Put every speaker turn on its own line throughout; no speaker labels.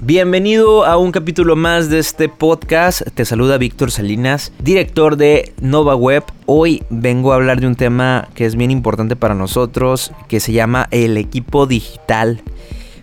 Bienvenido a un capítulo más de este podcast. Te saluda Víctor Salinas, director de Nova Web. Hoy vengo a hablar de un tema que es bien importante para nosotros, que se llama el equipo digital.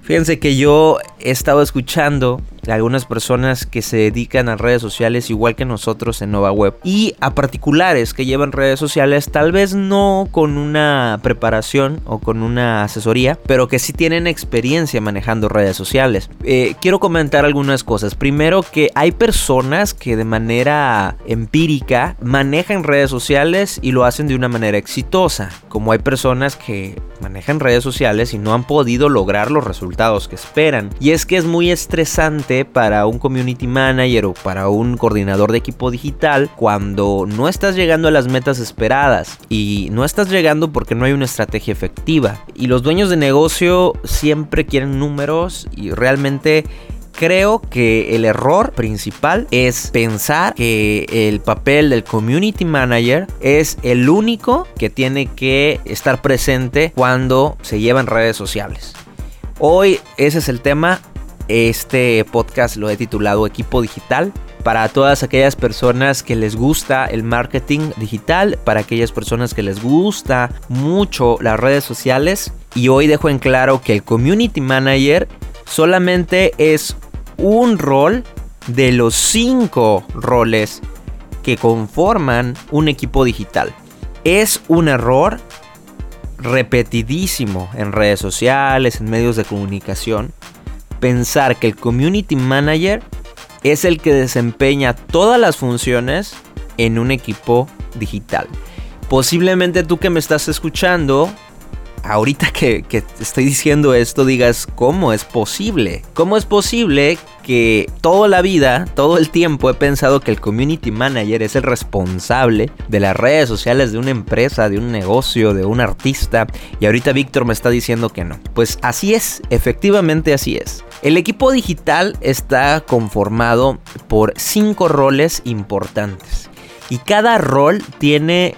Fíjense que yo he estado escuchando algunas personas que se dedican a redes sociales igual que nosotros en Nova Web. Y a particulares que llevan redes sociales tal vez no con una preparación o con una asesoría pero que sí tienen experiencia manejando redes sociales. Eh, quiero comentar algunas cosas. Primero que hay personas que de manera empírica manejan redes sociales y lo hacen de una manera exitosa como hay personas que manejan redes sociales y no han podido lograr los resultados que esperan y es que es muy estresante para un community manager o para un coordinador de equipo digital cuando no estás llegando a las metas esperadas y no estás llegando porque no hay una estrategia efectiva. Y los dueños de negocio siempre quieren números y realmente creo que el error principal es pensar que el papel del community manager es el único que tiene que estar presente cuando se llevan redes sociales. Hoy ese es el tema. Este podcast lo he titulado Equipo Digital para todas aquellas personas que les gusta el marketing digital, para aquellas personas que les gusta mucho las redes sociales. Y hoy dejo en claro que el Community Manager solamente es un rol de los cinco roles que conforman un equipo digital. Es un error repetidísimo en redes sociales, en medios de comunicación, pensar que el community manager es el que desempeña todas las funciones en un equipo digital. Posiblemente tú que me estás escuchando, ahorita que, estoy diciendo esto, digas, ¿cómo es posible? ¿Cómo es posible que toda la vida, todo el tiempo he pensado que el community manager es el responsable de las redes sociales de una empresa, de un negocio, de un artista? Y ahorita Víctor me está diciendo que no. Pues así es, efectivamente así es. El equipo digital está conformado por cinco roles importantes. Y cada rol tiene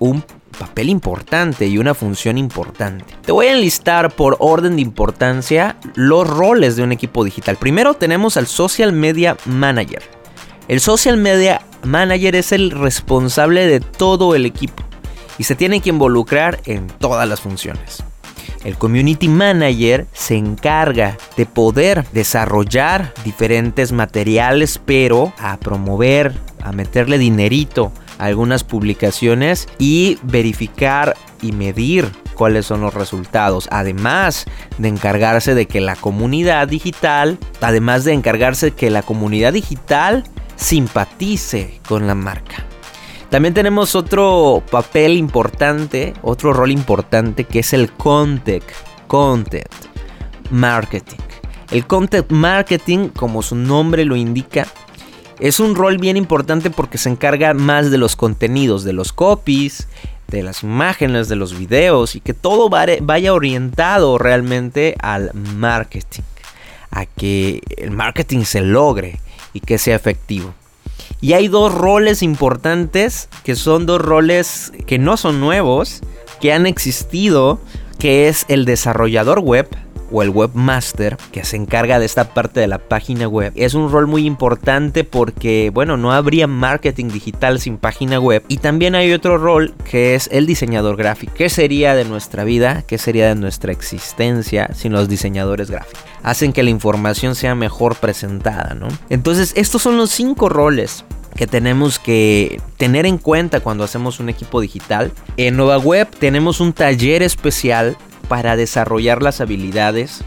un papel importante y una función importante. Te voy a enlistar por orden de importancia los roles de un equipo digital. Primero tenemos al Social Media Manager. El Social Media Manager es el responsable de todo el equipo y se tiene que involucrar en todas las funciones. El Community Manager se encarga de poder desarrollar diferentes materiales, pero a promover, a meterle dinerito algunas publicaciones y verificar y medir cuáles son los resultados. Además de encargarse de que la comunidad digital, además de encargarse de que la comunidad digital simpatice con la marca. También tenemos otro papel importante, otro rol importante que es el content, marketing. El content marketing, como su nombre lo indica, es un rol bien importante porque se encarga más de los contenidos, de los copies, de las imágenes, de los videos y que todo vaya orientado realmente al marketing, a que el marketing se logre y que sea efectivo. Y hay dos roles importantes que son dos roles que no son nuevos, que han existido, que es el desarrollador web o el webmaster que se encarga de esta parte de la página web. Es un rol muy importante porque, bueno, no habría marketing digital sin página web. Y también hay otro rol que es el diseñador gráfico. ¿Qué sería de nuestra vida? ¿Qué sería de nuestra existencia sin los diseñadores gráficos? Hacen que la información sea mejor presentada, ¿no? Entonces, estos son los cinco roles que tenemos que tener en cuenta cuando hacemos un equipo digital. En Nova Web tenemos un taller especial para desarrollar las habilidades,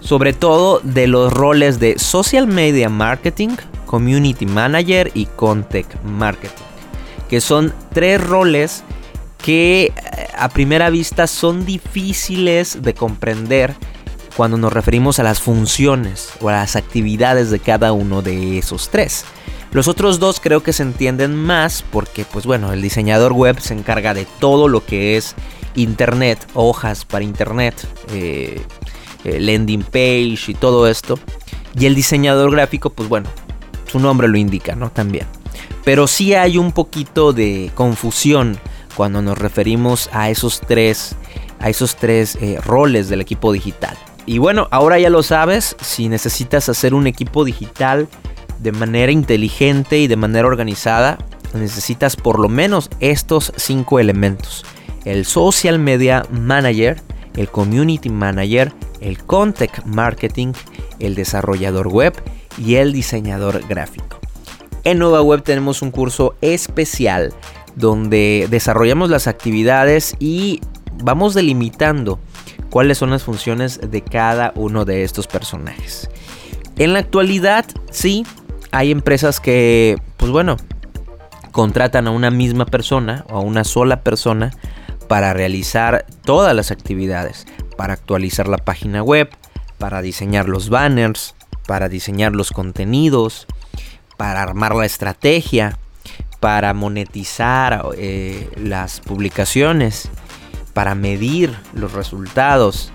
sobre todo de los roles de social media marketing, community manager y content marketing, que son tres roles que eh, a primera vista son difíciles de comprender cuando nos referimos a las funciones o a las actividades de cada uno de esos tres. Los otros dos creo que se entienden más porque pues bueno, el diseñador web se encarga de todo lo que es internet, hojas para internet, eh, eh, landing page y todo esto. Y el diseñador gráfico, pues bueno, su nombre lo indica, ¿no? También. Pero sí hay un poquito de confusión cuando nos referimos a esos tres a esos tres eh, roles del equipo digital. Y bueno, ahora ya lo sabes, si necesitas hacer un equipo digital de manera inteligente y de manera organizada, necesitas por lo menos estos cinco elementos. El Social Media Manager, el Community Manager, el Content Marketing, el desarrollador web y el diseñador gráfico. En Nova Web tenemos un curso especial donde desarrollamos las actividades y vamos delimitando cuáles son las funciones de cada uno de estos personajes. En la actualidad, sí, hay empresas que, pues bueno, contratan a una misma persona o a una sola persona para realizar todas las actividades, para actualizar la página web, para diseñar los banners, para diseñar los contenidos, para armar la estrategia, para monetizar eh, las publicaciones, para medir los resultados,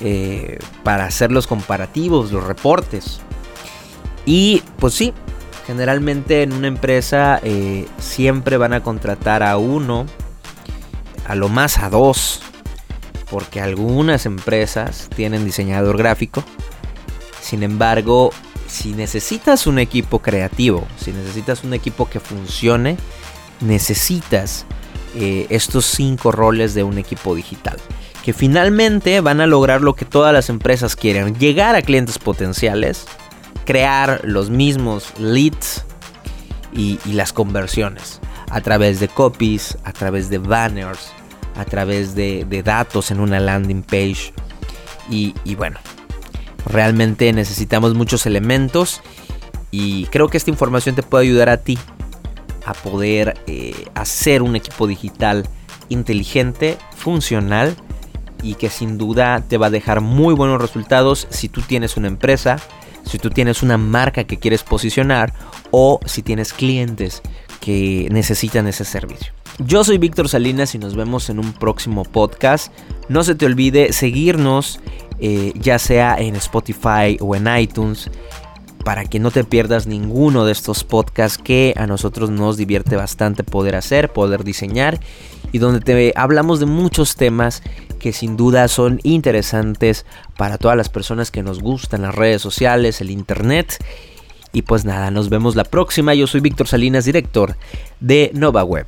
eh, para hacer los comparativos, los reportes. Y pues sí, generalmente en una empresa eh, siempre van a contratar a uno, a lo más a dos, porque algunas empresas tienen diseñador gráfico. Sin embargo, si necesitas un equipo creativo, si necesitas un equipo que funcione, necesitas eh, estos cinco roles de un equipo digital. Que finalmente van a lograr lo que todas las empresas quieren. Llegar a clientes potenciales. Crear los mismos leads y, las conversiones. A través de copies, a través de banners, a través de, datos en una landing page. y, bueno, realmente necesitamos muchos elementos y creo que esta información te puede ayudar a ti a poder eh, hacer un equipo digital inteligente, funcional y que sin duda te va a dejar muy buenos resultados si tú tienes una empresa, si tú tienes una marca que quieres posicionar o si tienes clientes que necesitan ese servicio. Yo soy Víctor Salinas y nos vemos en un próximo podcast. No se te olvide seguirnos eh, ya sea en Spotify o en iTunes para que no te pierdas ninguno de estos podcasts que a nosotros nos divierte bastante poder hacer, poder diseñar y donde te hablamos de muchos temas que sin duda son interesantes para todas las personas que nos gustan las redes sociales, el internet. Y pues nada, nos vemos la próxima. Yo soy Víctor Salinas, director de Nova Web.